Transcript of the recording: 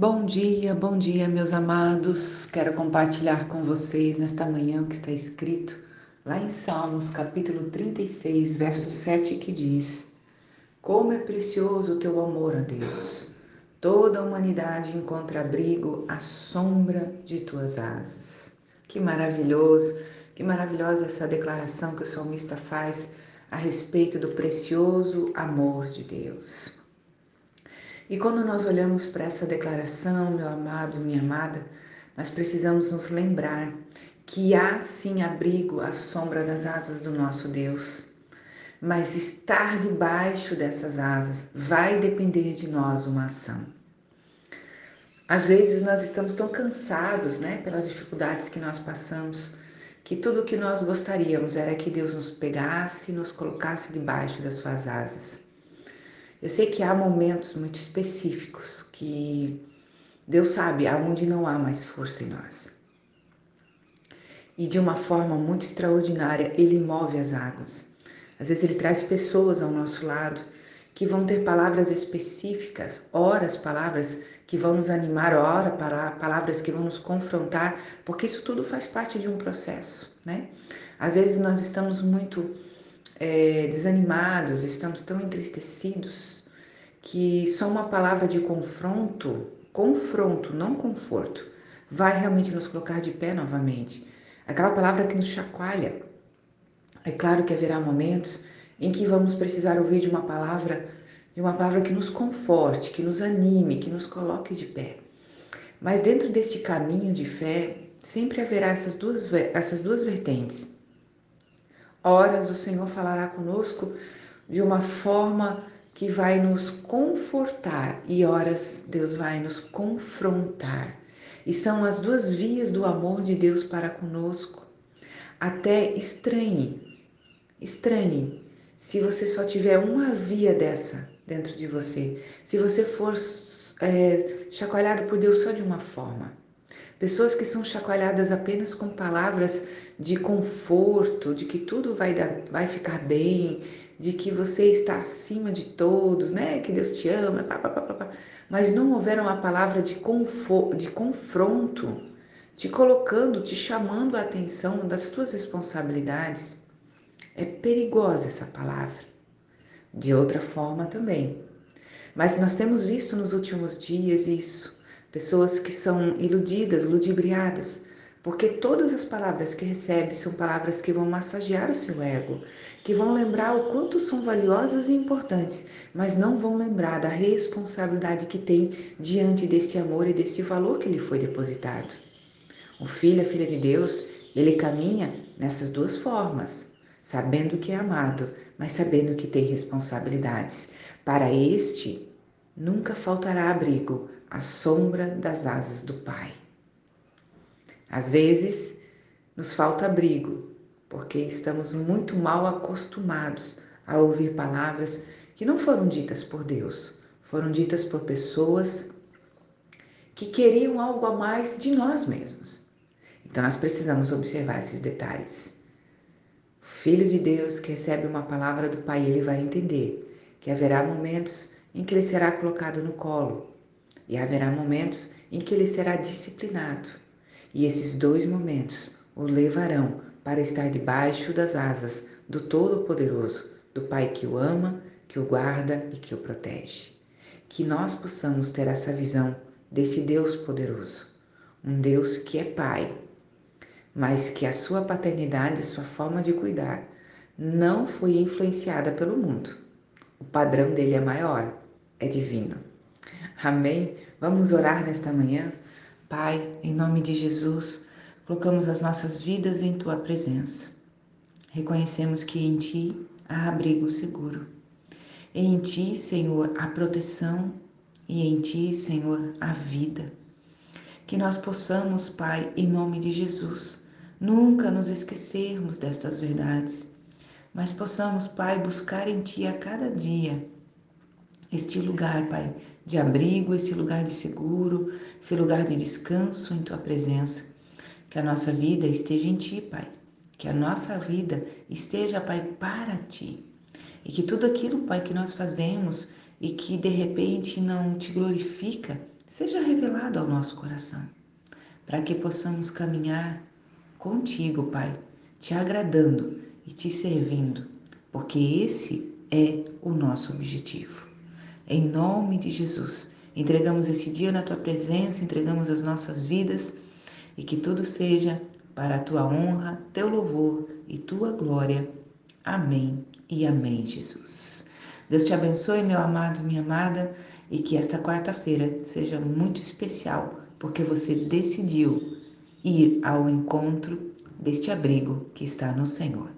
Bom dia, bom dia, meus amados. Quero compartilhar com vocês nesta manhã o que está escrito lá em Salmos, capítulo 36, verso 7, que diz: Como é precioso o teu amor a Deus. Toda a humanidade encontra abrigo à sombra de tuas asas. Que maravilhoso, que maravilhosa essa declaração que o salmista faz a respeito do precioso amor de Deus. E quando nós olhamos para essa declaração, meu amado, minha amada, nós precisamos nos lembrar que há sim abrigo à sombra das asas do nosso Deus. Mas estar debaixo dessas asas vai depender de nós uma ação. Às vezes nós estamos tão cansados, né, pelas dificuldades que nós passamos, que tudo o que nós gostaríamos era que Deus nos pegasse e nos colocasse debaixo das suas asas. Eu sei que há momentos muito específicos que Deus sabe aonde não há mais força em nós. E de uma forma muito extraordinária, Ele move as águas. Às vezes Ele traz pessoas ao nosso lado que vão ter palavras específicas, horas, palavras que vão nos animar, ora, palavras que vão nos confrontar, porque isso tudo faz parte de um processo, né? Às vezes nós estamos muito é, desanimados, estamos tão entristecidos que só uma palavra de confronto, confronto, não conforto, vai realmente nos colocar de pé novamente. Aquela palavra que nos chacoalha. É claro que haverá momentos em que vamos precisar ouvir de uma palavra, de uma palavra que nos conforte, que nos anime, que nos coloque de pé. Mas dentro deste caminho de fé, sempre haverá essas duas, essas duas vertentes Horas o Senhor falará conosco de uma forma que vai nos confortar e horas Deus vai nos confrontar. E são as duas vias do amor de Deus para conosco. Até estranhe, estranhe se você só tiver uma via dessa dentro de você, se você for é, chacoalhado por Deus só de uma forma. Pessoas que são chacoalhadas apenas com palavras de conforto, de que tudo vai, dar, vai ficar bem, de que você está acima de todos, né? Que Deus te ama, pá, pá, pá, pá. mas não houver uma palavra de, conforto, de confronto, te colocando, te chamando a atenção das tuas responsabilidades. É perigosa essa palavra. De outra forma também. Mas nós temos visto nos últimos dias isso pessoas que são iludidas, ludibriadas, porque todas as palavras que recebe são palavras que vão massagear o seu ego, que vão lembrar o quanto são valiosas e importantes, mas não vão lembrar da responsabilidade que tem diante desse amor e desse valor que lhe foi depositado. O filho, a filha de Deus, ele caminha nessas duas formas, sabendo que é amado, mas sabendo que tem responsabilidades. Para este, nunca faltará abrigo, à sombra das asas do Pai. Às vezes, nos falta abrigo, porque estamos muito mal acostumados a ouvir palavras que não foram ditas por Deus, foram ditas por pessoas que queriam algo a mais de nós mesmos. Então nós precisamos observar esses detalhes. O filho de Deus que recebe uma palavra do Pai, ele vai entender que haverá momentos em que ele será colocado no colo, e haverá momentos em que ele será disciplinado. E esses dois momentos o levarão para estar debaixo das asas do Todo-Poderoso, do Pai que o ama, que o guarda e que o protege. Que nós possamos ter essa visão desse Deus poderoso, um Deus que é Pai, mas que a sua paternidade, a sua forma de cuidar, não foi influenciada pelo mundo. O padrão dele é maior, é divino. Amém? Vamos orar nesta manhã? Pai, em nome de Jesus, colocamos as nossas vidas em tua presença. Reconhecemos que em ti há abrigo seguro. Em ti, Senhor, há proteção e em ti, Senhor, há vida. Que nós possamos, Pai, em nome de Jesus, nunca nos esquecermos destas verdades, mas possamos, Pai, buscar em ti a cada dia este lugar, Pai, de abrigo, esse lugar de seguro, esse lugar de descanso em tua presença. Que a nossa vida esteja em ti, Pai. Que a nossa vida esteja, Pai, para ti. E que tudo aquilo, Pai, que nós fazemos e que de repente não te glorifica, seja revelado ao nosso coração, para que possamos caminhar contigo, Pai, te agradando e te servindo, porque esse é o nosso objetivo. Em nome de Jesus, entregamos esse dia na tua presença, entregamos as nossas vidas e que tudo seja para a tua honra, teu louvor e tua glória. Amém e amém, Jesus. Deus te abençoe, meu amado, minha amada, e que esta quarta-feira seja muito especial, porque você decidiu ir ao encontro deste abrigo que está no Senhor.